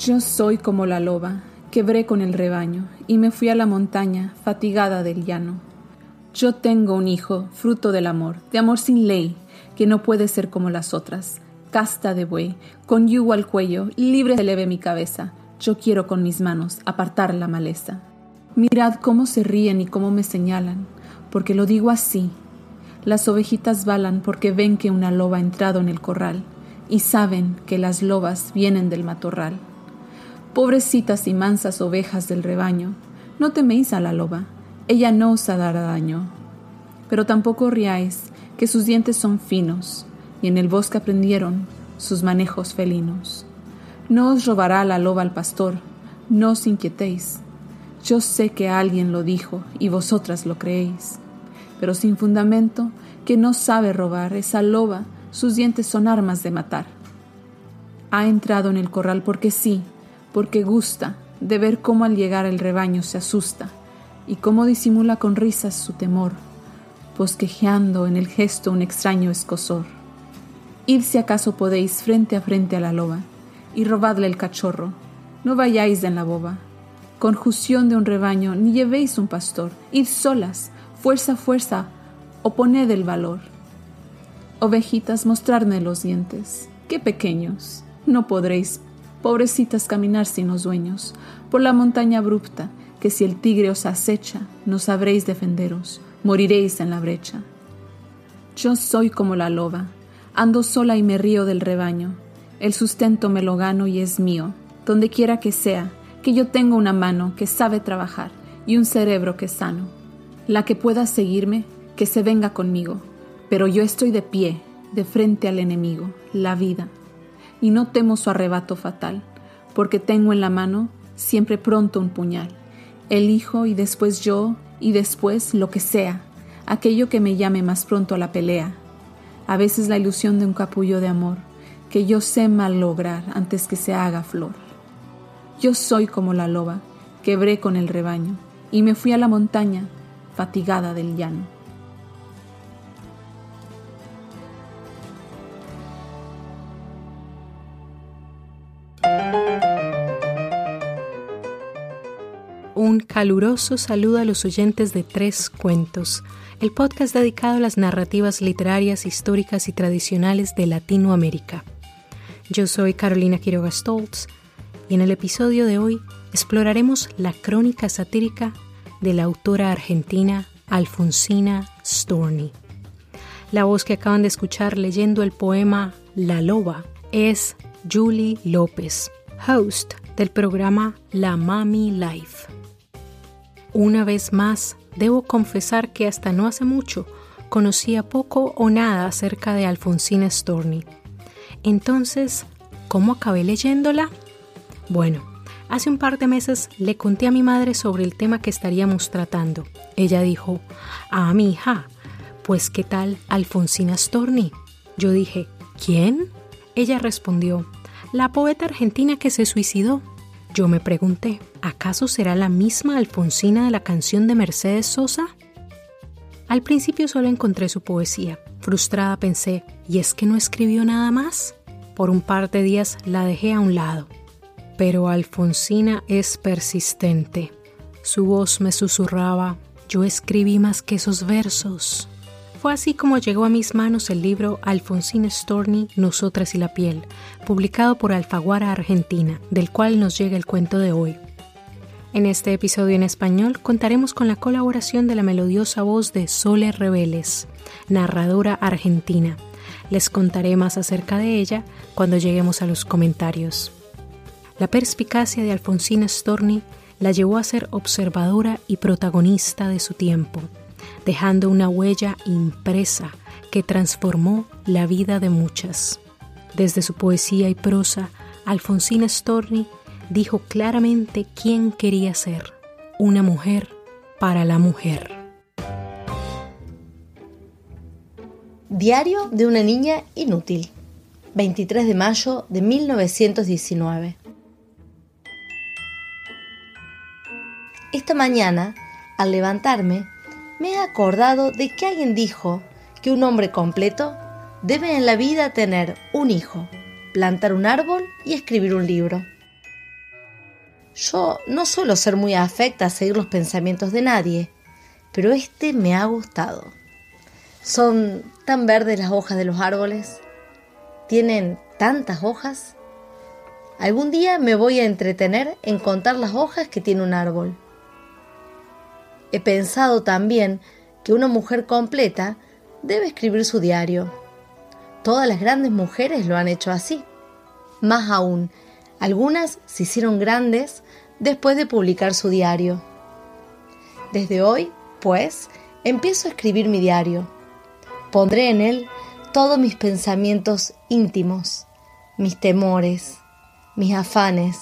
Yo soy como la loba, quebré con el rebaño, y me fui a la montaña, fatigada del llano. Yo tengo un hijo, fruto del amor, de amor sin ley, que no puede ser como las otras, casta de buey, con yugo al cuello, libre se eleve mi cabeza. Yo quiero con mis manos apartar la maleza. Mirad cómo se ríen y cómo me señalan, porque lo digo así. Las ovejitas balan porque ven que una loba ha entrado en el corral y saben que las lobas vienen del matorral. Pobrecitas y mansas ovejas del rebaño, no teméis a la loba, ella no os dará daño. Pero tampoco riáis, que sus dientes son finos, y en el bosque aprendieron sus manejos felinos. No os robará la loba al pastor, no os inquietéis. Yo sé que alguien lo dijo y vosotras lo creéis. Pero sin fundamento, que no sabe robar, esa loba, sus dientes son armas de matar. Ha entrado en el corral porque sí, porque gusta de ver cómo al llegar el rebaño se asusta y cómo disimula con risas su temor, bosquejeando en el gesto un extraño escosor. Id si acaso podéis frente a frente a la loba y robadle el cachorro, no vayáis en la boba. Conjunción de un rebaño, ni llevéis un pastor, id solas, fuerza, fuerza, o poned el valor. Ovejitas, mostradme los dientes, qué pequeños, no podréis pobrecitas caminar sin los dueños, por la montaña abrupta, que si el tigre os acecha, no sabréis defenderos, moriréis en la brecha. Yo soy como la loba, ando sola y me río del rebaño, el sustento me lo gano y es mío, donde quiera que sea, que yo tengo una mano que sabe trabajar y un cerebro que es sano. La que pueda seguirme, que se venga conmigo, pero yo estoy de pie, de frente al enemigo, la vida y no temo su arrebato fatal, porque tengo en la mano siempre pronto un puñal. Elijo y después yo y después lo que sea, aquello que me llame más pronto a la pelea. A veces la ilusión de un capullo de amor, que yo sé mal lograr antes que se haga flor. Yo soy como la loba, quebré con el rebaño, y me fui a la montaña, fatigada del llano. Un caluroso saludo a los oyentes de Tres Cuentos, el podcast dedicado a las narrativas literarias, históricas y tradicionales de Latinoamérica. Yo soy Carolina Quiroga Stoltz y en el episodio de hoy exploraremos la crónica satírica de la autora argentina Alfonsina Storni. La voz que acaban de escuchar leyendo el poema La Loba es Julie López, host del programa La Mami Life. Una vez más, debo confesar que hasta no hace mucho conocía poco o nada acerca de Alfonsina Storni. Entonces, ¿cómo acabé leyéndola? Bueno, hace un par de meses le conté a mi madre sobre el tema que estaríamos tratando. Ella dijo, ah, mi hija, pues ¿qué tal Alfonsina Storni? Yo dije, ¿quién? Ella respondió, la poeta argentina que se suicidó. Yo me pregunté, ¿acaso será la misma Alfonsina de la canción de Mercedes Sosa? Al principio solo encontré su poesía. Frustrada pensé, ¿y es que no escribió nada más? Por un par de días la dejé a un lado. Pero Alfonsina es persistente. Su voz me susurraba, yo escribí más que esos versos. Fue así como llegó a mis manos el libro Alfonsina Storni, Nosotras y la piel, publicado por Alfaguara Argentina, del cual nos llega el cuento de hoy. En este episodio en español contaremos con la colaboración de la melodiosa voz de Sole Reveles, narradora argentina. Les contaré más acerca de ella cuando lleguemos a los comentarios. La perspicacia de Alfonsina Storni la llevó a ser observadora y protagonista de su tiempo dejando una huella impresa que transformó la vida de muchas. Desde su poesía y prosa, Alfonsina Storni dijo claramente quién quería ser, una mujer para la mujer. Diario de una niña inútil, 23 de mayo de 1919. Esta mañana, al levantarme, me he acordado de que alguien dijo que un hombre completo debe en la vida tener un hijo, plantar un árbol y escribir un libro. Yo no suelo ser muy afecta a seguir los pensamientos de nadie, pero este me ha gustado. Son tan verdes las hojas de los árboles, tienen tantas hojas. Algún día me voy a entretener en contar las hojas que tiene un árbol. He pensado también que una mujer completa debe escribir su diario. Todas las grandes mujeres lo han hecho así. Más aún, algunas se hicieron grandes después de publicar su diario. Desde hoy, pues, empiezo a escribir mi diario. Pondré en él todos mis pensamientos íntimos, mis temores, mis afanes,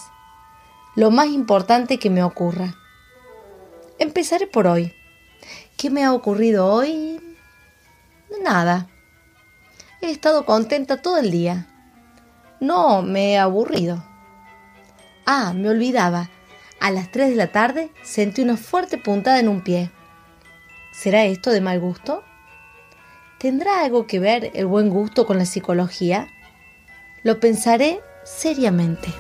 lo más importante que me ocurra. Empezaré por hoy. ¿Qué me ha ocurrido hoy? Nada. He estado contenta todo el día. No me he aburrido. Ah, me olvidaba. A las 3 de la tarde sentí una fuerte puntada en un pie. ¿Será esto de mal gusto? ¿Tendrá algo que ver el buen gusto con la psicología? Lo pensaré seriamente.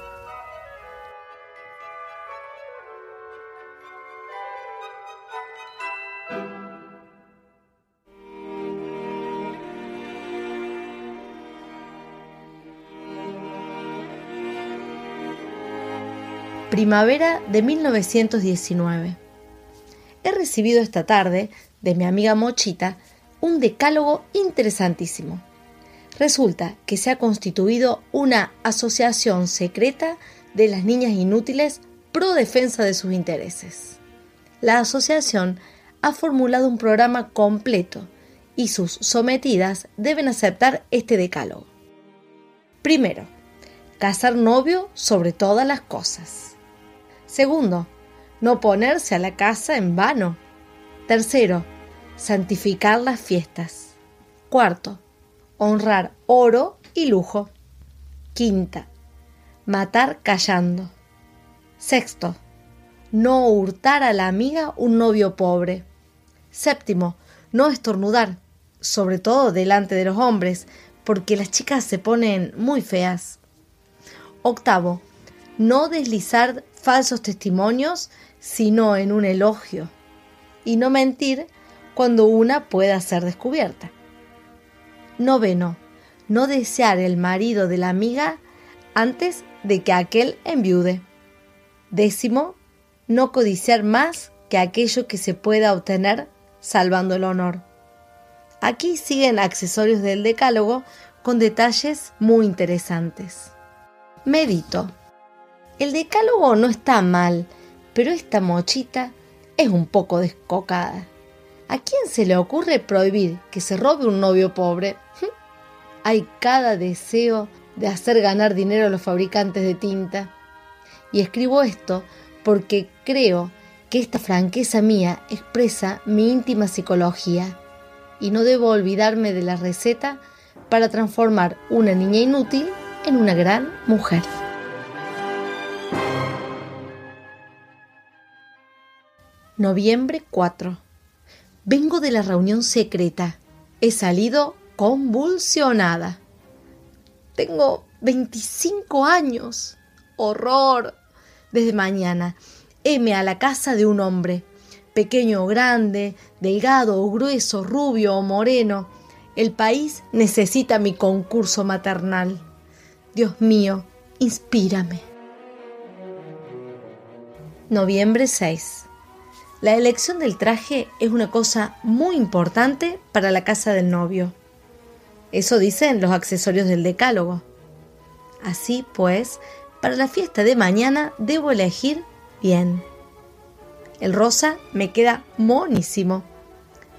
Primavera de 1919. He recibido esta tarde de mi amiga Mochita un decálogo interesantísimo. Resulta que se ha constituido una asociación secreta de las niñas inútiles pro defensa de sus intereses. La asociación ha formulado un programa completo y sus sometidas deben aceptar este decálogo. Primero, casar novio sobre todas las cosas. Segundo, no ponerse a la casa en vano. Tercero, santificar las fiestas. Cuarto, honrar oro y lujo. Quinta, matar callando. Sexto, no hurtar a la amiga un novio pobre. Séptimo, no estornudar, sobre todo delante de los hombres, porque las chicas se ponen muy feas. Octavo, no deslizar falsos testimonios, sino en un elogio, y no mentir cuando una pueda ser descubierta. Noveno, no desear el marido de la amiga antes de que aquel enviude. Décimo, no codiciar más que aquello que se pueda obtener salvando el honor. Aquí siguen accesorios del decálogo con detalles muy interesantes. Medito. El decálogo no está mal, pero esta mochita es un poco descocada. ¿A quién se le ocurre prohibir que se robe un novio pobre? Hay cada deseo de hacer ganar dinero a los fabricantes de tinta. Y escribo esto porque creo que esta franqueza mía expresa mi íntima psicología y no debo olvidarme de la receta para transformar una niña inútil en una gran mujer. Noviembre 4. Vengo de la reunión secreta. He salido convulsionada. Tengo 25 años. Horror. Desde mañana, heme a la casa de un hombre, pequeño o grande, delgado o grueso, rubio o moreno. El país necesita mi concurso maternal. Dios mío, inspírame. Noviembre 6. La elección del traje es una cosa muy importante para la casa del novio. Eso dicen los accesorios del decálogo. Así pues, para la fiesta de mañana debo elegir bien. El rosa me queda monísimo.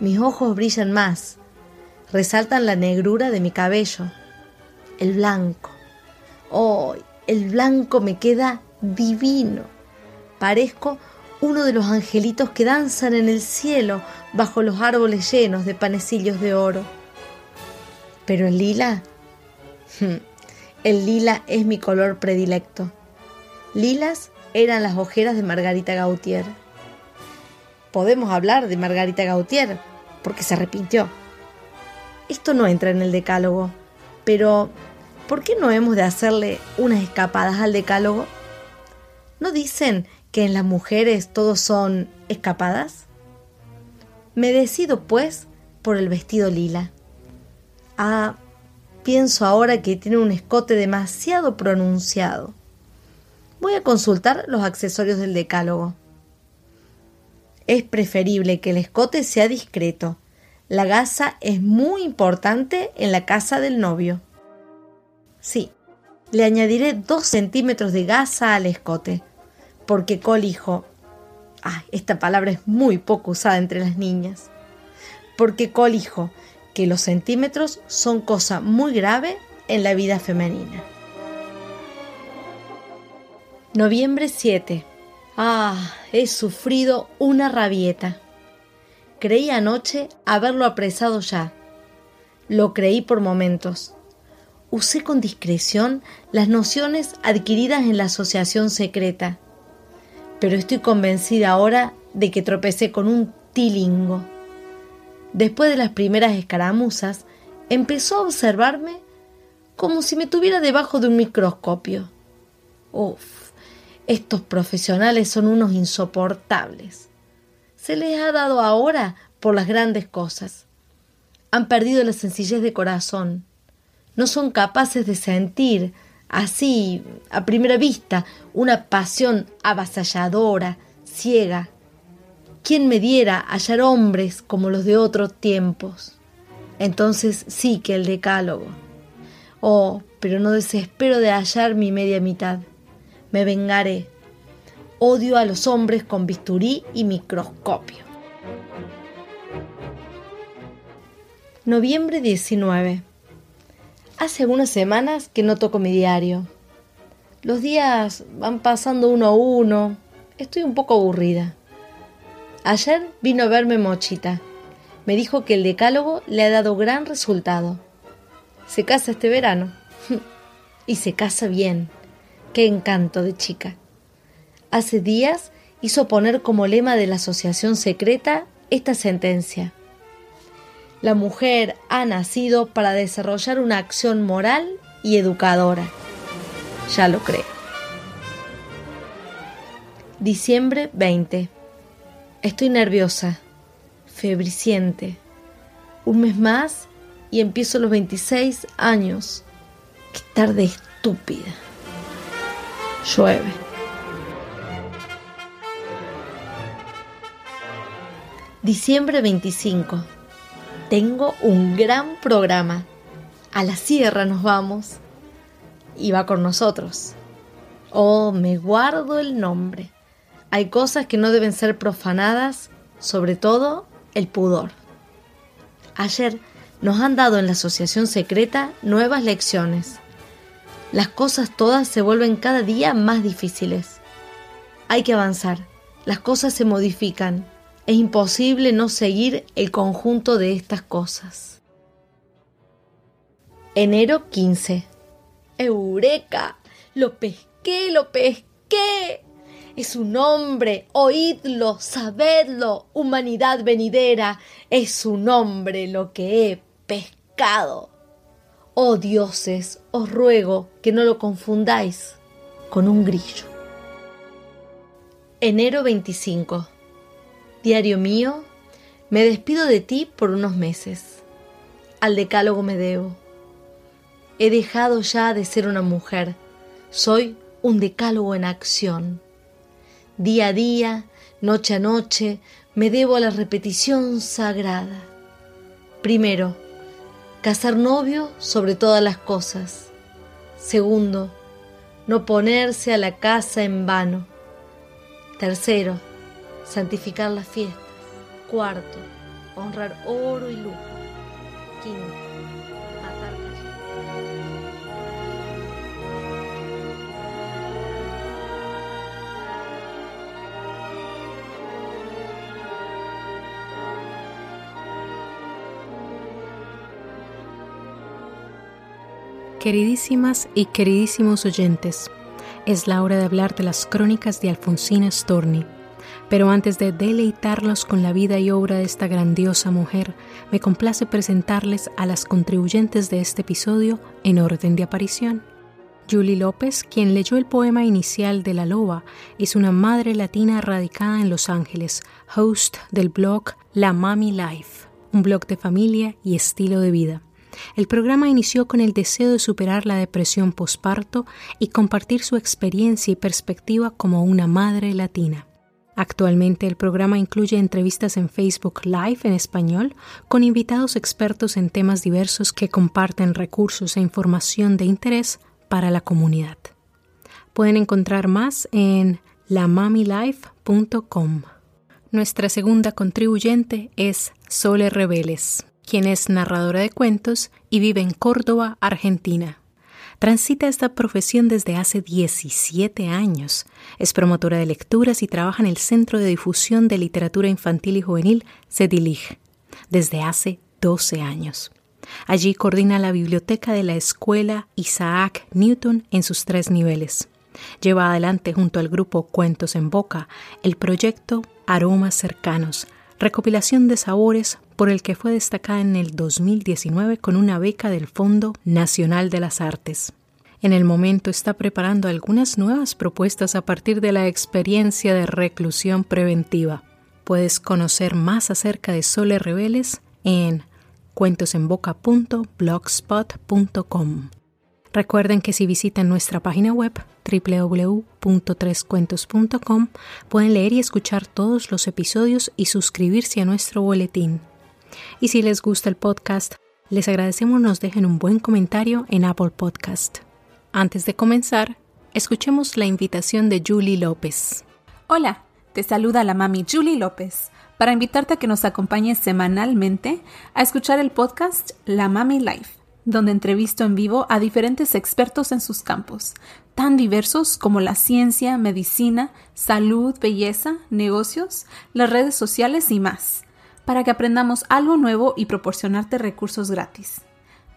Mis ojos brillan más. Resaltan la negrura de mi cabello. El blanco. ¡Oh! El blanco me queda divino. Parezco uno de los angelitos que danzan en el cielo bajo los árboles llenos de panecillos de oro. Pero el lila, el lila es mi color predilecto. Lilas eran las ojeras de Margarita Gautier. Podemos hablar de Margarita Gautier, porque se arrepintió. Esto no entra en el decálogo, pero ¿por qué no hemos de hacerle unas escapadas al decálogo? ¿No dicen que en las mujeres todos son escapadas? Me decido, pues, por el vestido lila. Ah, pienso ahora que tiene un escote demasiado pronunciado. Voy a consultar los accesorios del decálogo. Es preferible que el escote sea discreto. La gasa es muy importante en la casa del novio. Sí, le añadiré dos centímetros de gasa al escote, porque colijo. Ah, esta palabra es muy poco usada entre las niñas. Porque colijo que los centímetros son cosa muy grave en la vida femenina. Noviembre 7. Ah, he sufrido una rabieta. Creí anoche haberlo apresado ya. Lo creí por momentos. Usé con discreción las nociones adquiridas en la asociación secreta, pero estoy convencida ahora de que tropecé con un tilingo. Después de las primeras escaramuzas, empezó a observarme como si me tuviera debajo de un microscopio. Uf, estos profesionales son unos insoportables. Se les ha dado ahora por las grandes cosas. Han perdido la sencillez de corazón. No son capaces de sentir, así, a primera vista, una pasión avasalladora, ciega, ¿Quién me diera hallar hombres como los de otros tiempos? Entonces sí que el decálogo. Oh, pero no desespero de hallar mi media mitad. Me vengaré. Odio a los hombres con bisturí y microscopio. Noviembre 19. Hace algunas semanas que no toco mi diario. Los días van pasando uno a uno. Estoy un poco aburrida. Ayer vino a verme Mochita. Me dijo que el decálogo le ha dado gran resultado. Se casa este verano. y se casa bien. Qué encanto de chica. Hace días hizo poner como lema de la asociación secreta esta sentencia. La mujer ha nacido para desarrollar una acción moral y educadora. Ya lo creo. Diciembre 20. Estoy nerviosa, febriciente. Un mes más y empiezo los 26 años. Qué tarde estúpida. Llueve. Diciembre 25. Tengo un gran programa. A la sierra nos vamos. Y va con nosotros. Oh, me guardo el nombre. Hay cosas que no deben ser profanadas, sobre todo el pudor. Ayer nos han dado en la asociación secreta nuevas lecciones. Las cosas todas se vuelven cada día más difíciles. Hay que avanzar. Las cosas se modifican. Es imposible no seguir el conjunto de estas cosas. Enero 15. ¡Eureka! Lo pesqué, lo pesqué. Es un hombre, oídlo, sabedlo, humanidad venidera, es un hombre lo que he pescado. Oh dioses, os ruego que no lo confundáis con un grillo. Enero 25. Diario mío, me despido de ti por unos meses. Al decálogo me debo. He dejado ya de ser una mujer. Soy un decálogo en acción. Día a día, noche a noche, me debo a la repetición sagrada. Primero, casar novio sobre todas las cosas. Segundo, no ponerse a la casa en vano. Tercero, santificar las fiestas. Cuarto, honrar oro y luz. Quinto, Queridísimas y queridísimos oyentes, es la hora de hablar de las crónicas de Alfonsina Storni. Pero antes de deleitarlos con la vida y obra de esta grandiosa mujer, me complace presentarles a las contribuyentes de este episodio en orden de aparición. Julie López, quien leyó el poema inicial de La Loba, es una madre latina radicada en Los Ángeles, host del blog La Mami Life, un blog de familia y estilo de vida. El programa inició con el deseo de superar la depresión posparto y compartir su experiencia y perspectiva como una madre latina. Actualmente el programa incluye entrevistas en Facebook Live en español con invitados expertos en temas diversos que comparten recursos e información de interés para la comunidad. Pueden encontrar más en lamamilife.com. Nuestra segunda contribuyente es Sole Reveles, quien es narradora de cuentos y vive en Córdoba, Argentina. Transita esta profesión desde hace 17 años. Es promotora de lecturas y trabaja en el Centro de Difusión de Literatura Infantil y Juvenil, CEDILIG, desde hace 12 años. Allí coordina la biblioteca de la escuela Isaac Newton en sus tres niveles. Lleva adelante junto al grupo Cuentos en Boca el proyecto Aromas Cercanos, recopilación de sabores por el que fue destacada en el 2019 con una beca del Fondo Nacional de las Artes. En el momento está preparando algunas nuevas propuestas a partir de la experiencia de reclusión preventiva. Puedes conocer más acerca de Sole Rebeles en cuentosenboca.blogspot.com. Recuerden que si visitan nuestra página web www.trescuentos.com pueden leer y escuchar todos los episodios y suscribirse a nuestro boletín. Y si les gusta el podcast, les agradecemos nos dejen un buen comentario en Apple Podcast. Antes de comenzar, escuchemos la invitación de Julie López. Hola, te saluda la mami Julie López para invitarte a que nos acompañes semanalmente a escuchar el podcast La Mami Life, donde entrevisto en vivo a diferentes expertos en sus campos, tan diversos como la ciencia, medicina, salud, belleza, negocios, las redes sociales y más, para que aprendamos algo nuevo y proporcionarte recursos gratis.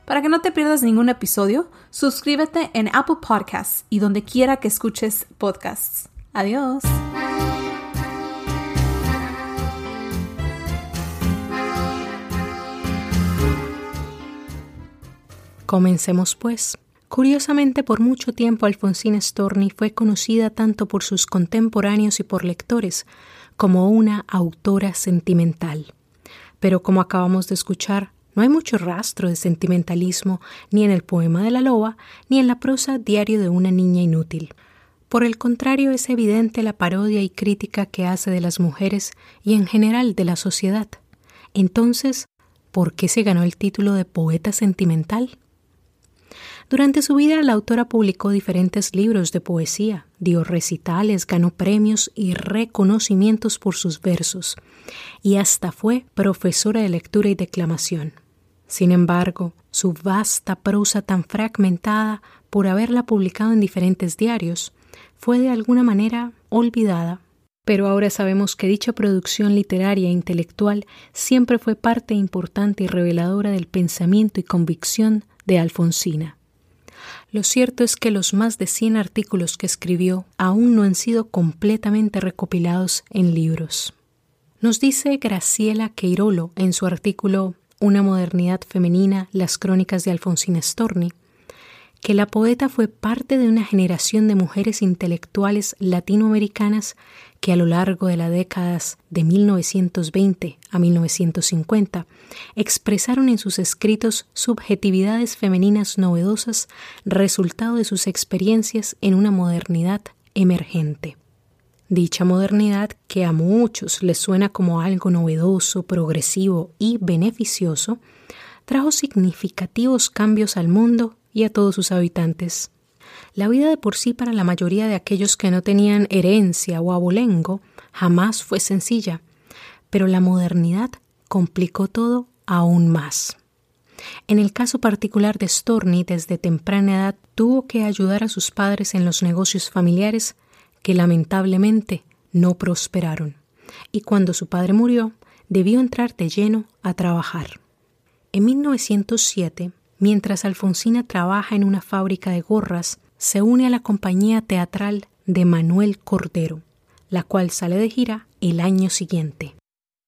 Para que no te pierdas ningún episodio, suscríbete en Apple Podcasts y donde quiera que escuches podcasts. Adiós. Comencemos pues. Curiosamente, por mucho tiempo Alfonsina Storni fue conocida tanto por sus contemporáneos y por lectores como una autora sentimental. Pero como acabamos de escuchar, no hay mucho rastro de sentimentalismo ni en el poema de la loba ni en la prosa diario de una niña inútil. Por el contrario, es evidente la parodia y crítica que hace de las mujeres y en general de la sociedad. Entonces, ¿por qué se ganó el título de poeta sentimental? Durante su vida, la autora publicó diferentes libros de poesía, dio recitales, ganó premios y reconocimientos por sus versos, y hasta fue profesora de lectura y declamación. Sin embargo, su vasta prosa tan fragmentada por haberla publicado en diferentes diarios, fue de alguna manera olvidada. Pero ahora sabemos que dicha producción literaria e intelectual siempre fue parte importante y reveladora del pensamiento y convicción de Alfonsina. Lo cierto es que los más de 100 artículos que escribió aún no han sido completamente recopilados en libros. Nos dice Graciela Queirolo en su artículo Una modernidad femenina, las crónicas de Alfonsina Storni, que la poeta fue parte de una generación de mujeres intelectuales latinoamericanas que a lo largo de las décadas de 1920 a 1950 expresaron en sus escritos subjetividades femeninas novedosas resultado de sus experiencias en una modernidad emergente. Dicha modernidad, que a muchos les suena como algo novedoso, progresivo y beneficioso, trajo significativos cambios al mundo y a todos sus habitantes. La vida de por sí para la mayoría de aquellos que no tenían herencia o abolengo jamás fue sencilla, pero la modernidad complicó todo aún más. En el caso particular de Storni, desde temprana edad tuvo que ayudar a sus padres en los negocios familiares que lamentablemente no prosperaron, y cuando su padre murió, debió entrar de lleno a trabajar. En 1907, mientras Alfonsina trabaja en una fábrica de gorras, se une a la compañía teatral de Manuel Cordero, la cual sale de gira el año siguiente.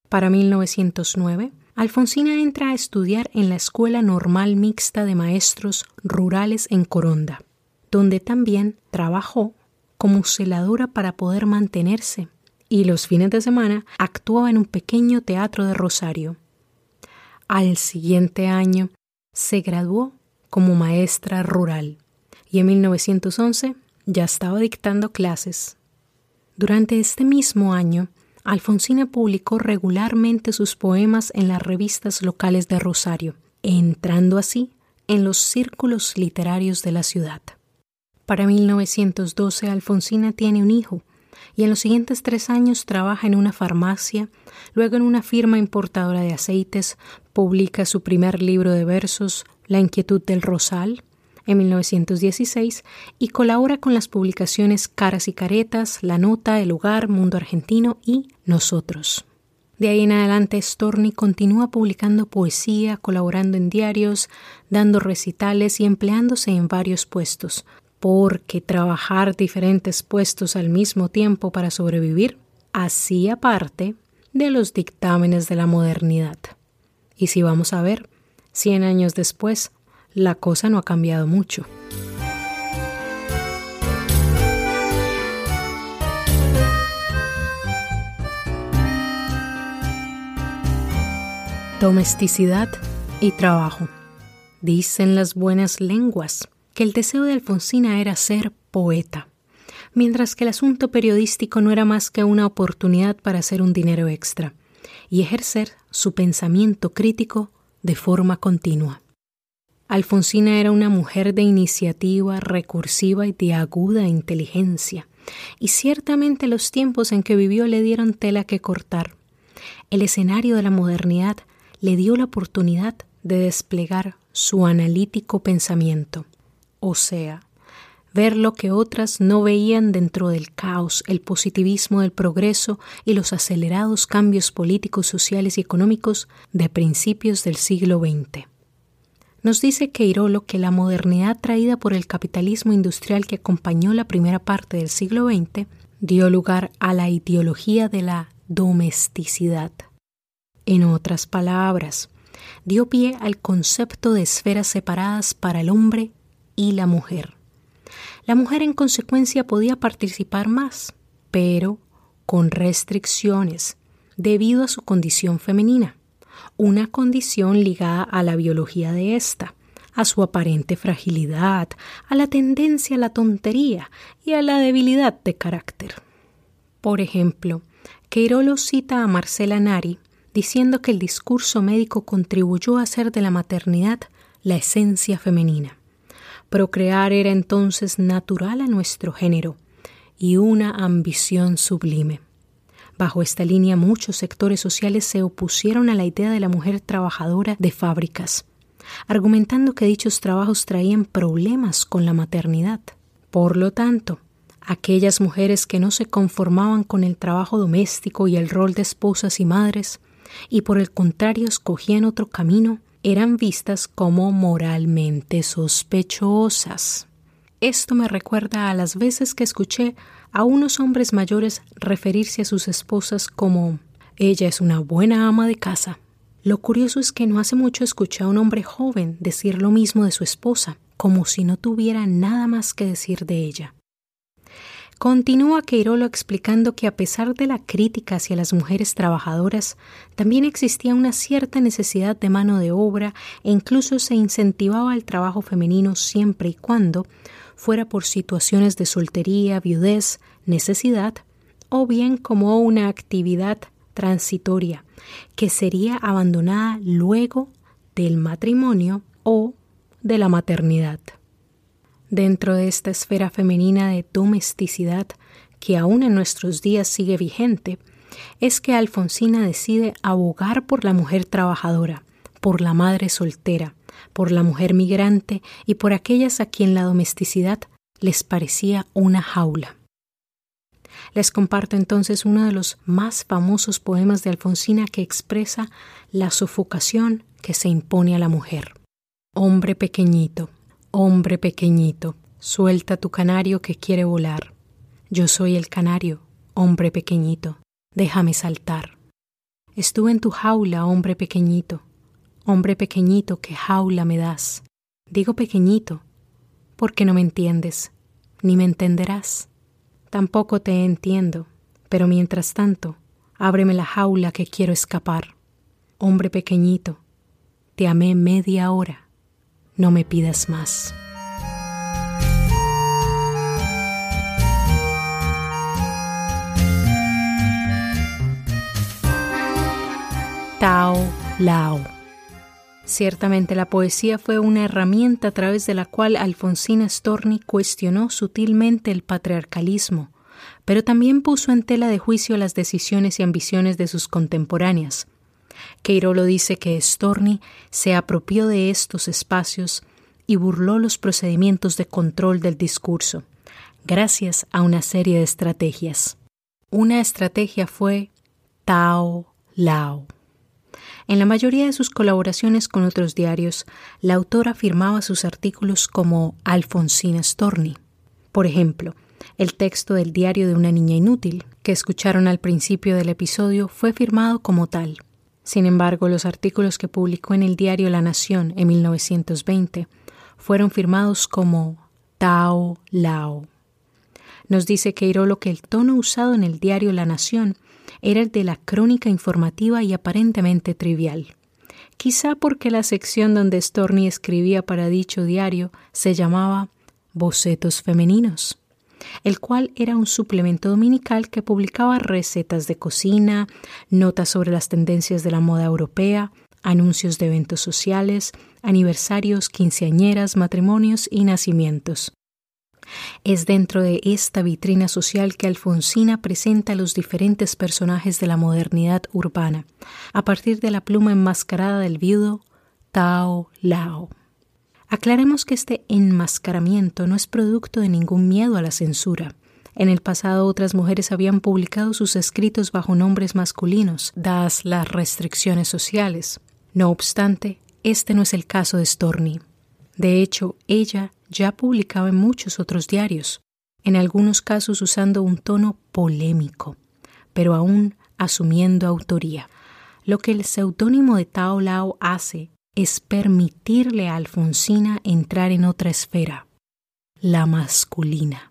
Para 1909, Alfonsina entra a estudiar en la Escuela Normal Mixta de Maestros Rurales en Coronda, donde también trabajó como celadora para poder mantenerse y los fines de semana actuaba en un pequeño teatro de Rosario. Al siguiente año se graduó como maestra rural y en 1911 ya estaba dictando clases. Durante este mismo año, Alfonsina publicó regularmente sus poemas en las revistas locales de Rosario, entrando así en los círculos literarios de la ciudad. Para 1912 Alfonsina tiene un hijo y en los siguientes tres años trabaja en una farmacia, luego en una firma importadora de aceites, publica su primer libro de versos, La inquietud del rosal, en 1916 y colabora con las publicaciones Caras y Caretas, La Nota, El Lugar, Mundo Argentino y Nosotros. De ahí en adelante, Storni continúa publicando poesía, colaborando en diarios, dando recitales y empleándose en varios puestos, porque trabajar diferentes puestos al mismo tiempo para sobrevivir hacía parte de los dictámenes de la modernidad. Y si vamos a ver, cien años después, la cosa no ha cambiado mucho. Domesticidad y trabajo. Dicen las buenas lenguas que el deseo de Alfonsina era ser poeta, mientras que el asunto periodístico no era más que una oportunidad para hacer un dinero extra y ejercer su pensamiento crítico de forma continua. Alfonsina era una mujer de iniciativa, recursiva y de aguda inteligencia, y ciertamente los tiempos en que vivió le dieron tela que cortar. El escenario de la modernidad le dio la oportunidad de desplegar su analítico pensamiento o sea, ver lo que otras no veían dentro del caos, el positivismo del progreso y los acelerados cambios políticos, sociales y económicos de principios del siglo XX. Nos dice Queirolo que la modernidad traída por el capitalismo industrial que acompañó la primera parte del siglo XX dio lugar a la ideología de la domesticidad. En otras palabras, dio pie al concepto de esferas separadas para el hombre y la mujer. La mujer en consecuencia podía participar más, pero con restricciones, debido a su condición femenina, una condición ligada a la biología de ésta, a su aparente fragilidad, a la tendencia a la tontería y a la debilidad de carácter. Por ejemplo, Queirolo cita a Marcela Nari diciendo que el discurso médico contribuyó a hacer de la maternidad la esencia femenina. Procrear era entonces natural a nuestro género y una ambición sublime. Bajo esta línea muchos sectores sociales se opusieron a la idea de la mujer trabajadora de fábricas, argumentando que dichos trabajos traían problemas con la maternidad. Por lo tanto, aquellas mujeres que no se conformaban con el trabajo doméstico y el rol de esposas y madres, y por el contrario escogían otro camino, eran vistas como moralmente sospechosas. Esto me recuerda a las veces que escuché a unos hombres mayores referirse a sus esposas como ella es una buena ama de casa. Lo curioso es que no hace mucho escuché a un hombre joven decir lo mismo de su esposa, como si no tuviera nada más que decir de ella. Continúa Queirolo explicando que a pesar de la crítica hacia las mujeres trabajadoras, también existía una cierta necesidad de mano de obra e incluso se incentivaba el trabajo femenino siempre y cuando fuera por situaciones de soltería, viudez, necesidad o bien como una actividad transitoria que sería abandonada luego del matrimonio o de la maternidad. Dentro de esta esfera femenina de domesticidad que aún en nuestros días sigue vigente, es que Alfonsina decide abogar por la mujer trabajadora, por la madre soltera, por la mujer migrante y por aquellas a quien la domesticidad les parecía una jaula. Les comparto entonces uno de los más famosos poemas de Alfonsina que expresa la sofocación que se impone a la mujer. Hombre pequeñito, Hombre pequeñito, suelta tu canario que quiere volar. Yo soy el canario, hombre pequeñito, déjame saltar. Estuve en tu jaula, hombre pequeñito, hombre pequeñito, qué jaula me das. Digo pequeñito, porque no me entiendes, ni me entenderás. Tampoco te entiendo, pero mientras tanto, ábreme la jaula que quiero escapar. Hombre pequeñito, te amé media hora, no me pidas más. Tao Lao. Ciertamente la poesía fue una herramienta a través de la cual Alfonsina Storni cuestionó sutilmente el patriarcalismo, pero también puso en tela de juicio las decisiones y ambiciones de sus contemporáneas. Queirolo dice que Storni se apropió de estos espacios y burló los procedimientos de control del discurso, gracias a una serie de estrategias. Una estrategia fue Tao Lao. En la mayoría de sus colaboraciones con otros diarios, la autora firmaba sus artículos como Alfonsina Storni. Por ejemplo, el texto del diario de una niña inútil, que escucharon al principio del episodio, fue firmado como tal. Sin embargo, los artículos que publicó en el diario La Nación en 1920 fueron firmados como Tao Lao. Nos dice Queirolo que el tono usado en el diario La Nación era el de la crónica informativa y aparentemente trivial. Quizá porque la sección donde Storni escribía para dicho diario se llamaba Bocetos Femeninos, el cual era un suplemento dominical que publicaba recetas de cocina, notas sobre las tendencias de la moda europea, anuncios de eventos sociales, aniversarios, quinceañeras, matrimonios y nacimientos. Es dentro de esta vitrina social que Alfonsina presenta los diferentes personajes de la modernidad urbana, a partir de la pluma enmascarada del viudo Tao Lao. Aclaremos que este enmascaramiento no es producto de ningún miedo a la censura. En el pasado otras mujeres habían publicado sus escritos bajo nombres masculinos, dadas las restricciones sociales. No obstante, este no es el caso de Storni. De hecho, ella ya publicaba en muchos otros diarios, en algunos casos usando un tono polémico, pero aún asumiendo autoría. Lo que el seudónimo de Tao Lao hace es permitirle a Alfonsina entrar en otra esfera, la masculina.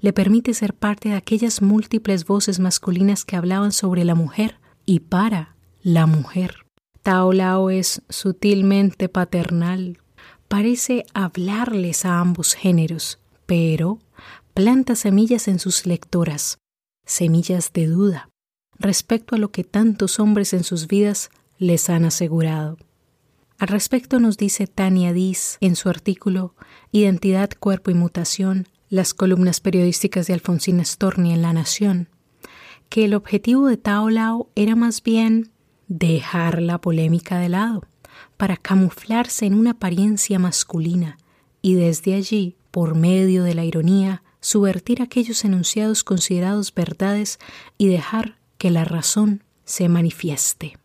Le permite ser parte de aquellas múltiples voces masculinas que hablaban sobre la mujer y para la mujer. Tao Lao es sutilmente paternal, parece hablarles a ambos géneros, pero planta semillas en sus lectoras, semillas de duda, respecto a lo que tantos hombres en sus vidas les han asegurado. Al respecto nos dice Tania Diz en su artículo Identidad, Cuerpo y Mutación, las columnas periodísticas de Alfonsina Storni en La Nación, que el objetivo de Tao Lao era más bien dejar la polémica de lado para camuflarse en una apariencia masculina y desde allí, por medio de la ironía, subvertir aquellos enunciados considerados verdades y dejar que la razón se manifieste.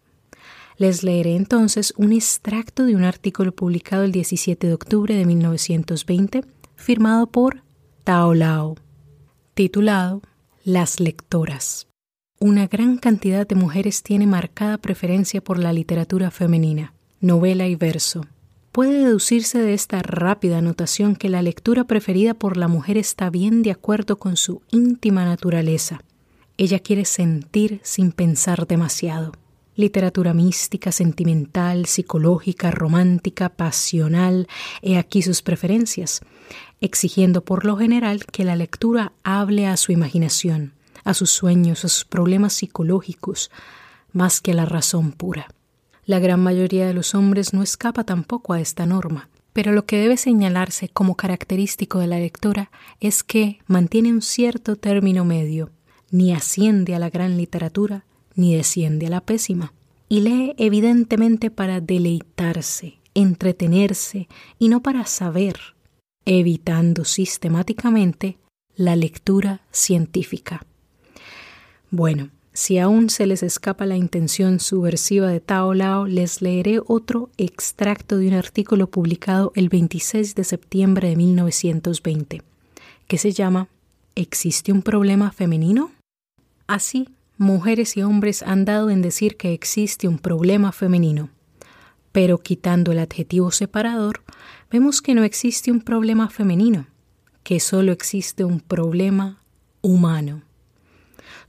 Les leeré entonces un extracto de un artículo publicado el 17 de octubre de 1920, firmado por Tao Lao, titulado Las lectoras. Una gran cantidad de mujeres tiene marcada preferencia por la literatura femenina novela y verso. Puede deducirse de esta rápida anotación que la lectura preferida por la mujer está bien de acuerdo con su íntima naturaleza. Ella quiere sentir sin pensar demasiado. Literatura mística, sentimental, psicológica, romántica, pasional, he aquí sus preferencias, exigiendo por lo general que la lectura hable a su imaginación, a sus sueños, a sus problemas psicológicos, más que a la razón pura. La gran mayoría de los hombres no escapa tampoco a esta norma, pero lo que debe señalarse como característico de la lectora es que mantiene un cierto término medio, ni asciende a la gran literatura, ni desciende a la pésima, y lee evidentemente para deleitarse, entretenerse y no para saber, evitando sistemáticamente la lectura científica. Bueno, si aún se les escapa la intención subversiva de Tao Lao, les leeré otro extracto de un artículo publicado el 26 de septiembre de 1920, que se llama ¿Existe un problema femenino? Así, mujeres y hombres han dado en decir que existe un problema femenino, pero quitando el adjetivo separador, vemos que no existe un problema femenino, que solo existe un problema humano.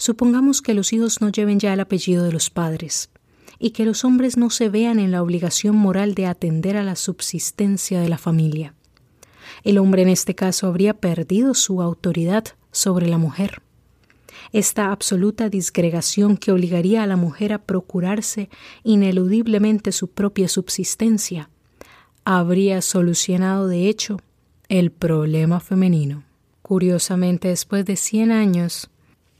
Supongamos que los hijos no lleven ya el apellido de los padres y que los hombres no se vean en la obligación moral de atender a la subsistencia de la familia. El hombre en este caso habría perdido su autoridad sobre la mujer. Esta absoluta disgregación que obligaría a la mujer a procurarse ineludiblemente su propia subsistencia habría solucionado de hecho el problema femenino. Curiosamente, después de cien años,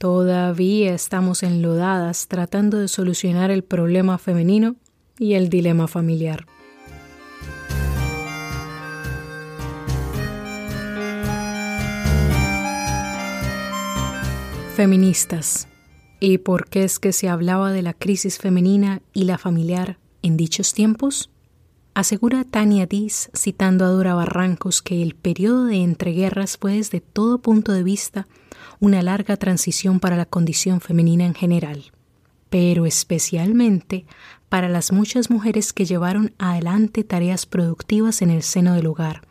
todavía estamos enlodadas tratando de solucionar el problema femenino y el dilema familiar. Feministas. ¿Y por qué es que se hablaba de la crisis femenina y la familiar en dichos tiempos? Asegura Tania Diz, citando a Dora Barrancos, que el periodo de entreguerras fue desde todo punto de vista una larga transición para la condición femenina en general, pero especialmente para las muchas mujeres que llevaron adelante tareas productivas en el seno del hogar,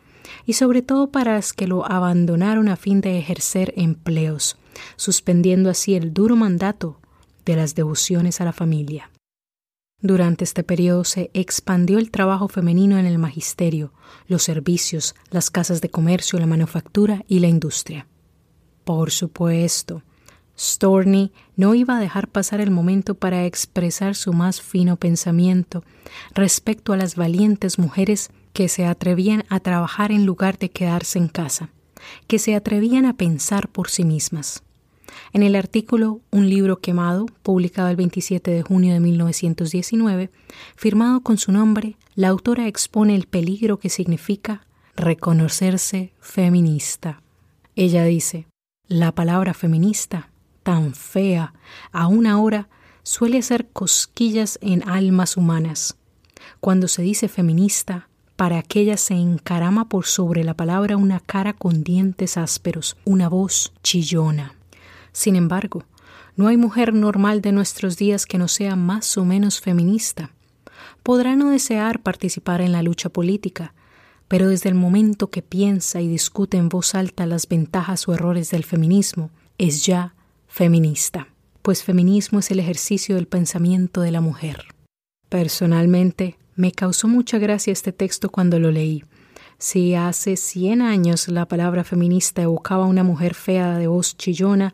y sobre todo para las que lo abandonaron a fin de ejercer empleos, suspendiendo así el duro mandato de las devociones a la familia. Durante este periodo se expandió el trabajo femenino en el magisterio, los servicios, las casas de comercio, la manufactura y la industria. Por supuesto, Storney no iba a dejar pasar el momento para expresar su más fino pensamiento respecto a las valientes mujeres que se atrevían a trabajar en lugar de quedarse en casa, que se atrevían a pensar por sí mismas. En el artículo Un libro quemado, publicado el 27 de junio de 1919, firmado con su nombre, la autora expone el peligro que significa reconocerse feminista. Ella dice, la palabra feminista, tan fea, aún ahora, suele hacer cosquillas en almas humanas. Cuando se dice feminista, para aquella se encarama por sobre la palabra una cara con dientes ásperos, una voz chillona. Sin embargo, no hay mujer normal de nuestros días que no sea más o menos feminista. Podrá no desear participar en la lucha política, pero desde el momento que piensa y discute en voz alta las ventajas o errores del feminismo, es ya feminista, pues feminismo es el ejercicio del pensamiento de la mujer. Personalmente, me causó mucha gracia este texto cuando lo leí. Si hace cien años la palabra feminista evocaba a una mujer fea de voz chillona,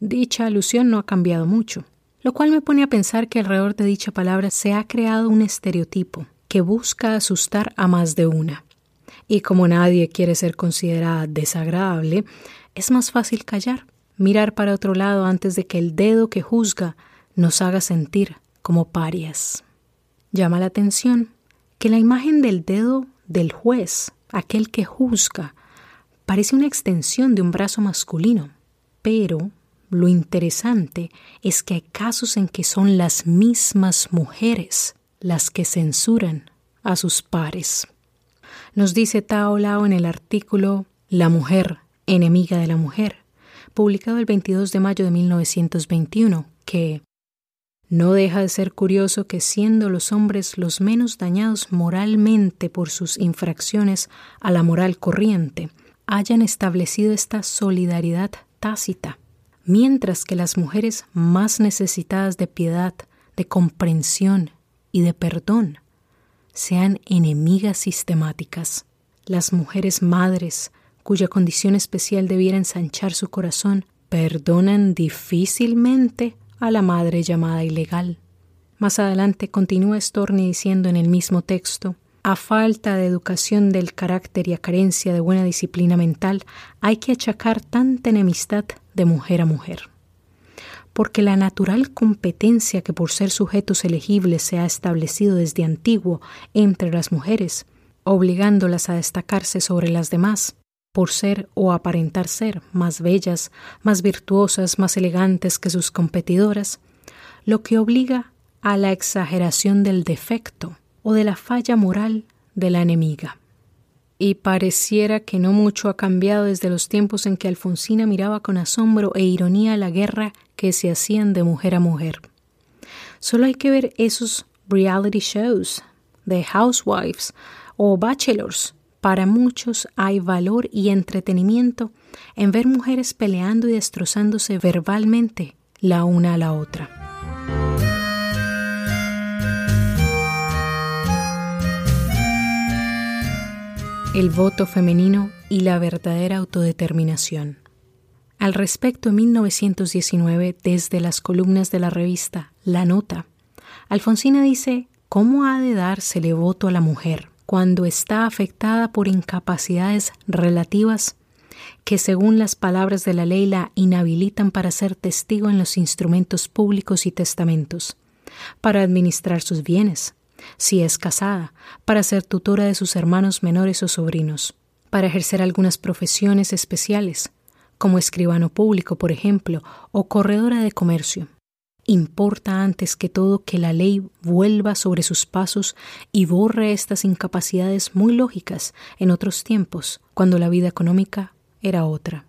dicha alusión no ha cambiado mucho, lo cual me pone a pensar que alrededor de dicha palabra se ha creado un estereotipo que busca asustar a más de una. Y como nadie quiere ser considerada desagradable, es más fácil callar, mirar para otro lado antes de que el dedo que juzga nos haga sentir como parias. Llama la atención que la imagen del dedo del juez aquel que juzga, parece una extensión de un brazo masculino, pero lo interesante es que hay casos en que son las mismas mujeres las que censuran a sus pares. Nos dice Tao Lao en el artículo La mujer, enemiga de la mujer, publicado el 22 de mayo de 1921, que no deja de ser curioso que siendo los hombres los menos dañados moralmente por sus infracciones a la moral corriente, hayan establecido esta solidaridad tácita, mientras que las mujeres más necesitadas de piedad, de comprensión y de perdón sean enemigas sistemáticas. Las mujeres madres, cuya condición especial debiera ensanchar su corazón, perdonan difícilmente a la madre llamada ilegal. Más adelante continúa Storni diciendo en el mismo texto, a falta de educación del carácter y a carencia de buena disciplina mental, hay que achacar tanta enemistad de mujer a mujer. Porque la natural competencia que por ser sujetos elegibles se ha establecido desde antiguo entre las mujeres, obligándolas a destacarse sobre las demás, por ser o aparentar ser más bellas, más virtuosas, más elegantes que sus competidoras, lo que obliga a la exageración del defecto o de la falla moral de la enemiga. Y pareciera que no mucho ha cambiado desde los tiempos en que Alfonsina miraba con asombro e ironía la guerra que se hacían de mujer a mujer. Solo hay que ver esos reality shows de housewives o bachelors Para muchos hay valor y entretenimiento en ver mujeres peleando y destrozándose verbalmente la una a la otra. El voto femenino y la verdadera autodeterminación. Al respecto, en 1919, desde las columnas de la revista La Nota, Alfonsina dice, ¿cómo ha de dársele voto a la mujer cuando está afectada por incapacidades relativas que según las palabras de la ley la inhabilitan para ser testigo en los instrumentos públicos y testamentos, para administrar sus bienes, si es casada, para ser tutora de sus hermanos menores o sobrinos, para ejercer algunas profesiones especiales, como escribano público, por ejemplo, o corredora de comercio. Importa antes que todo que la ley vuelva sobre sus pasos y borre estas incapacidades muy lógicas en otros tiempos, cuando la vida económica era otra.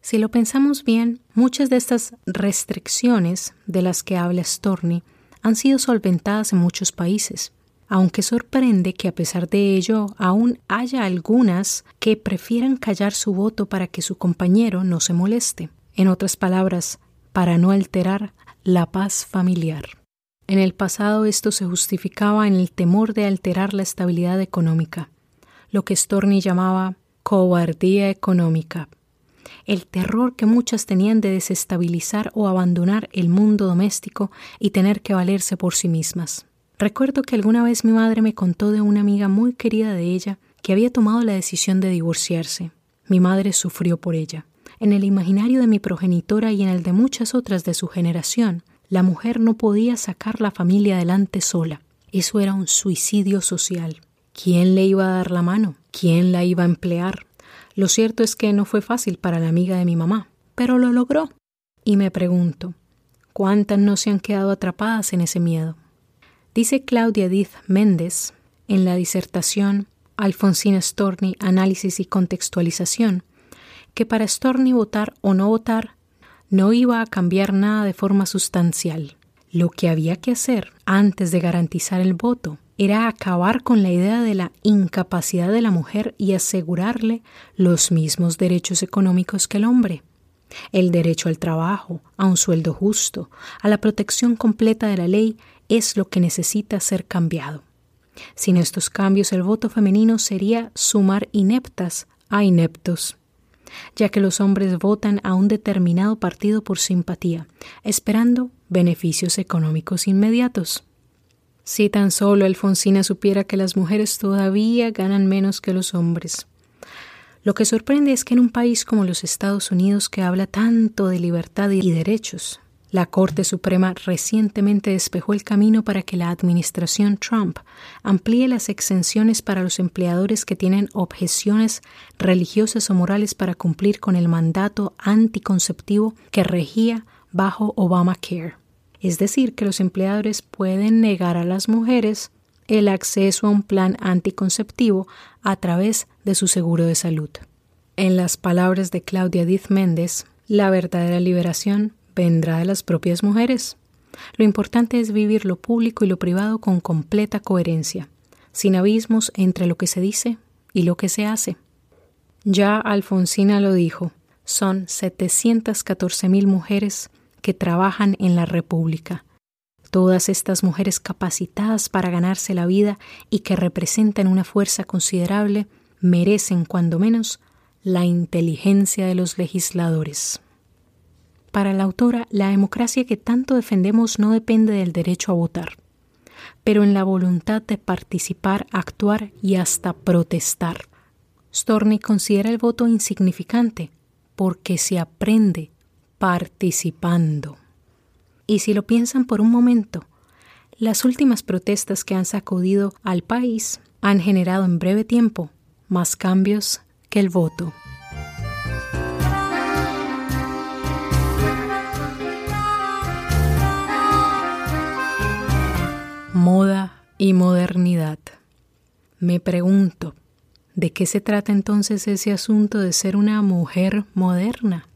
Si lo pensamos bien, muchas de estas restricciones de las que habla Storni han sido solventadas en muchos países, aunque sorprende que a pesar de ello aún haya algunas que prefieran callar su voto para que su compañero no se moleste. En otras palabras, para no alterar la paz familiar. En el pasado esto se justificaba en el temor de alterar la estabilidad económica, lo que Storni llamaba cobardía económica, el terror que muchas tenían de desestabilizar o abandonar el mundo doméstico y tener que valerse por sí mismas. Recuerdo que alguna vez mi madre me contó de una amiga muy querida de ella que había tomado la decisión de divorciarse. Mi madre sufrió por ella. En el imaginario de mi progenitora y en el de muchas otras de su generación, la mujer no podía sacar la familia adelante sola. Eso era un suicidio social. ¿Quién le iba a dar la mano? ¿Quién la iba a emplear? Lo cierto es que no fue fácil para la amiga de mi mamá, pero lo logró. Y me pregunto, ¿cuántas no se han quedado atrapadas en ese miedo? Dice Claudia Edith Méndez en la disertación Alfonsina Storni, Análisis y Contextualización, que para Storni votar o no votar no iba a cambiar nada de forma sustancial. Lo que había que hacer antes de garantizar el voto era acabar con la idea de la incapacidad de la mujer y asegurarle los mismos derechos económicos que el hombre. El derecho al trabajo, a un sueldo justo, a la protección completa de la ley es lo que necesita ser cambiado. Sin estos cambios el voto femenino sería sumar ineptas a ineptos, ya que los hombres votan a un determinado partido por simpatía, esperando beneficios económicos inmediatos. Si tan solo Alfonsina supiera que las mujeres todavía ganan menos que los hombres. Lo que sorprende es que en un país como los Estados Unidos que habla tanto de libertad y derechos, la Corte Suprema recientemente despejó el camino para que la administración Trump amplíe las exenciones para los empleadores que tienen objeciones religiosas o morales para cumplir con el mandato anticonceptivo que regía bajo Obamacare. Es decir, que los empleadores pueden negar a las mujeres el acceso a un plan anticonceptivo a través de su seguro de salud. En las palabras de Claudia Diz Méndez, la verdadera liberación vendrá de las propias mujeres. Lo importante es vivir lo público y lo privado con completa coherencia, sin abismos entre lo que se dice y lo que se hace. Ya Alfonsina lo dijo, son 714 mil mujeres que trabajan en la República. Todas estas mujeres capacitadas para ganarse la vida y que representan una fuerza considerable merecen, cuando menos, la inteligencia de los legisladores. Para la autora, la democracia que tanto defendemos no depende del derecho a votar, pero en la voluntad de participar, actuar y hasta protestar. Storni considera el voto insignificante porque se aprende participando. Y si lo piensan por un momento, las últimas protestas que han sacudido al país han generado en breve tiempo más cambios que el voto. Moda y modernidad. Me pregunto, ¿de qué se trata entonces ese asunto de ser una mujer moderna?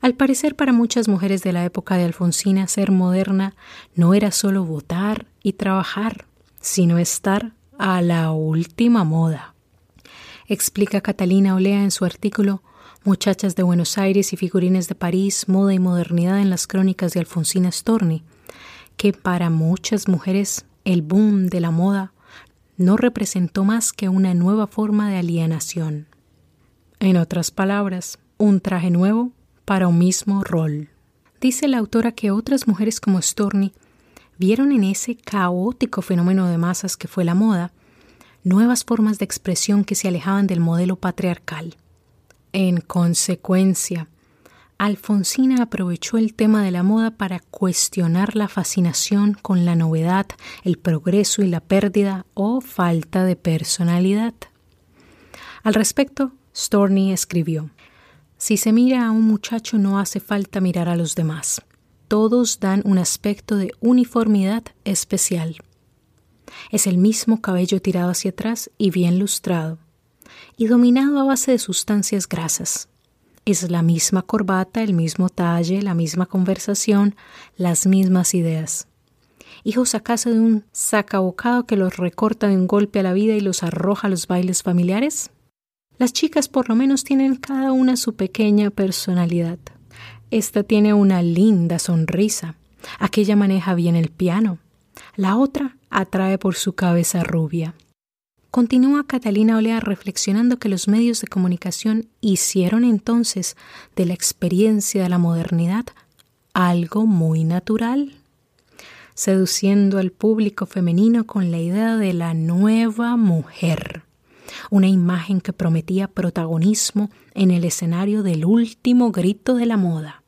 Al parecer para muchas mujeres de la época de Alfonsina ser moderna no era solo votar y trabajar, sino estar a la última moda. explica Catalina Olea en su artículo Muchachas de Buenos Aires y figurines de París, moda y modernidad en las crónicas de Alfonsina Storni, que para muchas mujeres el boom de la moda no representó más que una nueva forma de alienación. En otras palabras, un traje nuevo para un mismo rol. Dice la autora que otras mujeres como Storni vieron en ese caótico fenómeno de masas que fue la moda nuevas formas de expresión que se alejaban del modelo patriarcal. En consecuencia, Alfonsina aprovechó el tema de la moda para cuestionar la fascinación con la novedad, el progreso y la pérdida o falta de personalidad. Al respecto, Storni escribió, Si se mira a un muchacho no hace falta mirar a los demás. Todos dan un aspecto de uniformidad especial. Es el mismo cabello tirado hacia atrás y bien lustrado, y dominado a base de sustancias grasas. Es la misma corbata, el mismo talle, la misma conversación, las mismas ideas. Hijos acaso de un sacabocado que los recorta de un golpe a la vida y los arroja a los bailes familiares? Las chicas por lo menos tienen cada una su pequeña personalidad. Esta tiene una linda sonrisa. Aquella maneja bien el piano. La otra atrae por su cabeza rubia. Continúa Catalina Olea reflexionando que los medios de comunicación hicieron entonces de la experiencia de la modernidad algo muy natural, seduciendo al público femenino con la idea de la nueva mujer, una imagen que prometía protagonismo en el escenario del último grito de la moda.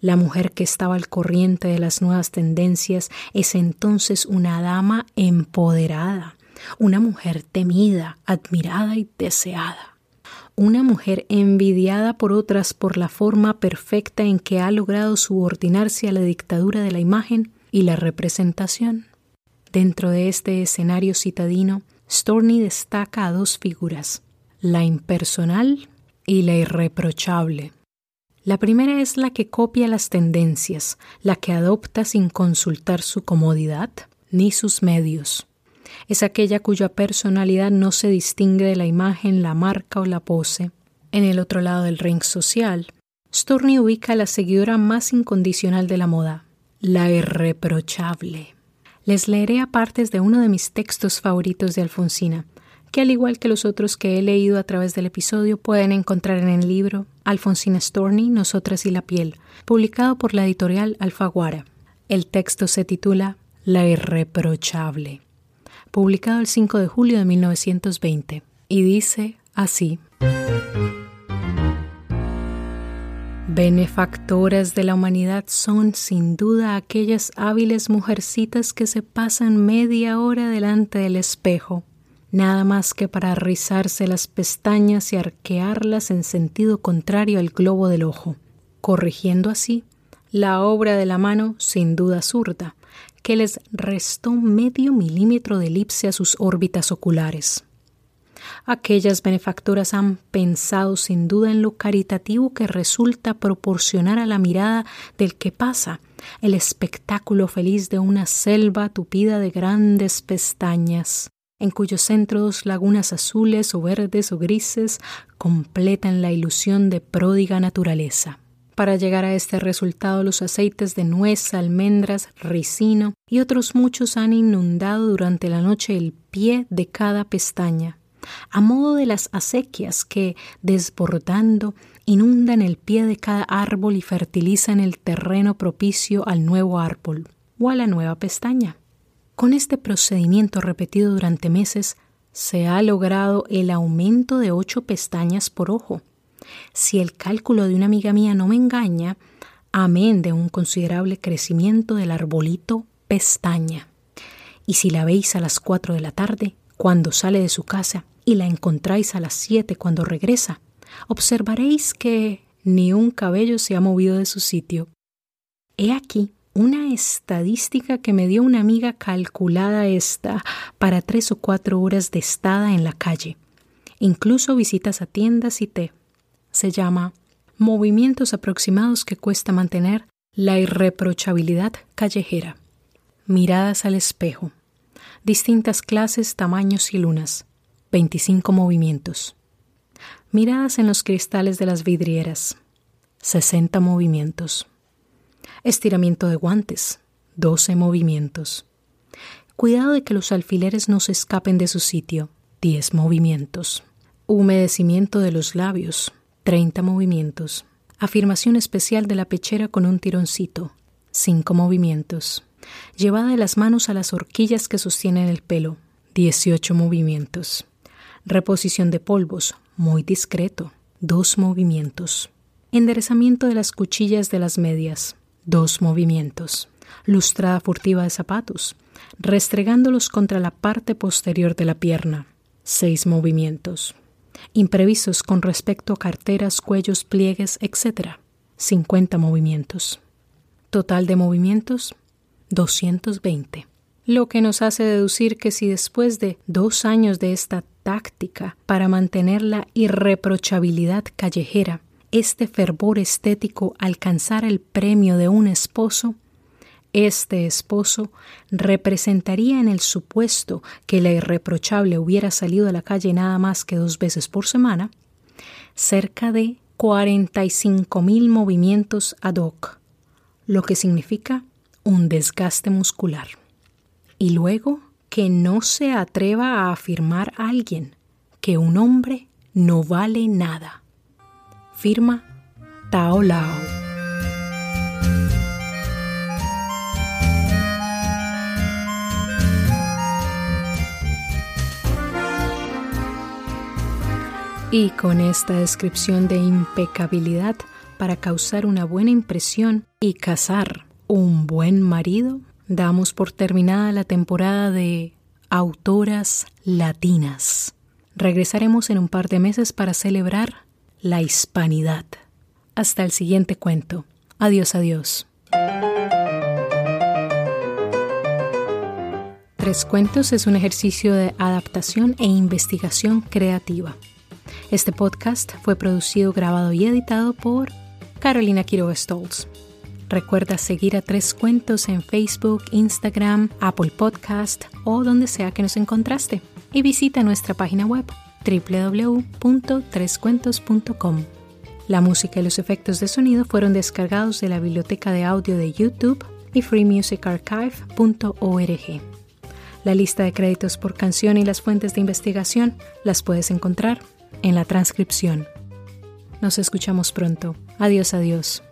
La mujer que estaba al corriente de las nuevas tendencias es entonces una dama empoderada, una mujer temida, admirada y deseada. Una mujer envidiada por otras por la forma perfecta en que ha logrado subordinarse a la dictadura de la imagen y la representación. Dentro de este escenario citadino, Storni destaca a dos figuras, la impersonal y la irreprochable. La primera es la que copia las tendencias, la que adopta sin consultar su comodidad ni sus medios. Es aquella cuya personalidad no se distingue de la imagen, la marca o la pose. En el otro lado del ring social, Storni ubica a la seguidora más incondicional de la moda, la irreprochable. Les leeré a partes de uno de mis textos favoritos de Alfonsina, que al igual que los otros que he leído a través del episodio pueden encontrar en el libro Alfonsina Storni, Nosotras y la piel, publicado por la editorial Alfaguara. El texto se titula La irreprochable, publicado el 5 de julio de 1920, y dice así. Benefactoras de la humanidad son sin duda aquellas hábiles mujercitas que se pasan media hora delante del espejo nada más que para rizarse las pestañas y arquearlas en sentido contrario al globo del ojo, corrigiendo así la obra de la mano sin duda zurda, que les restó medio milímetro de elipse a sus órbitas oculares. Aquellas benefactoras han pensado sin duda en lo caritativo que resulta proporcionar a la mirada del que pasa el espectáculo feliz de una selva tupida de grandes pestañas, en cuyo centro dos lagunas azules o verdes o grises completan la ilusión de pródiga naturaleza. Para llegar a este resultado los aceites de nuez, almendras, ricino y otros muchos han inundado durante la noche el pie de cada pestaña, a modo de las acequias que, desbordando, inundan el pie de cada árbol y fertilizan el terreno propicio al nuevo árbol o a la nueva pestaña. Con este procedimiento repetido durante meses, se ha logrado el aumento de ocho pestañas por ojo. Si el cálculo de una amiga mía no me engaña, amén de un considerable crecimiento del arbolito pestaña. Y si la veis a las cuatro de la tarde, cuando sale de su casa, y la encontráis a las siete cuando regresa, observaréis que ni un cabello se ha movido de su sitio. He aquí una estadística que me dio una amiga calculada esta para tres o cuatro horas de estada en la calle, incluso visitas a tiendas y té. Se llama Movimientos aproximados que cuesta mantener la irreprochabilidad callejera. Miradas al espejo. Distintas clases, tamaños y lunas. 25 movimientos. Miradas en los cristales de las vidrieras. 60 movimientos. Estiramiento de guantes. 12 movimientos. Cuidado de que los alfileres no se escapen de su sitio. 10 movimientos. Humedecimiento de los labios. 30 movimientos. Afirmación especial de la pechera con un tironcito. 5 movimientos. Llevada de las manos a las horquillas que sostienen el pelo. 18 movimientos. Reposición de polvos. Muy discreto. 2 movimientos. Enderezamiento de las cuchillas de las medias. 2 movimientos. Lustrada furtiva de zapatos. Restregándolos contra la parte posterior de la pierna. 6 movimientos imprevistos con respecto a carteras, cuellos, pliegues, etc. 50 movimientos. Total de movimientos, 220. Lo que nos hace deducir que si después de dos años de esta táctica para mantener la irreprochabilidad callejera, este fervor estético alcanzara el premio de un esposo, este esposo representaría en el supuesto que la irreprochable hubiera salido a la calle nada más que dos veces por semana, cerca de 45 mil movimientos ad hoc, lo que significa un desgaste muscular. Y luego que no se atreva a afirmar a alguien que un hombre no vale nada. Firma Tao Lao. Y con esta descripción de impecabilidad para causar una buena impresión y cazar un buen marido, damos por terminada la temporada de Autoras Latinas. Regresaremos en un par de meses para celebrar la hispanidad. Hasta el siguiente cuento. Adiós, adiós. Tres Cuentos es un ejercicio de adaptación e investigación creativa. Este podcast fue producido, grabado y editado por Carolina Quiroga Stoltz. Recuerda seguir a Tres Cuentos en Facebook, Instagram, Apple Podcast o donde sea que nos encontraste. Y visita nuestra página web www.trescuentos.com. La música y los efectos de sonido fueron descargados de la biblioteca de audio de YouTube y freemusicarchive.org. La lista de créditos por canción y las fuentes de investigación las puedes encontrar en la transcripción. Nos escuchamos pronto. Adiós, adiós.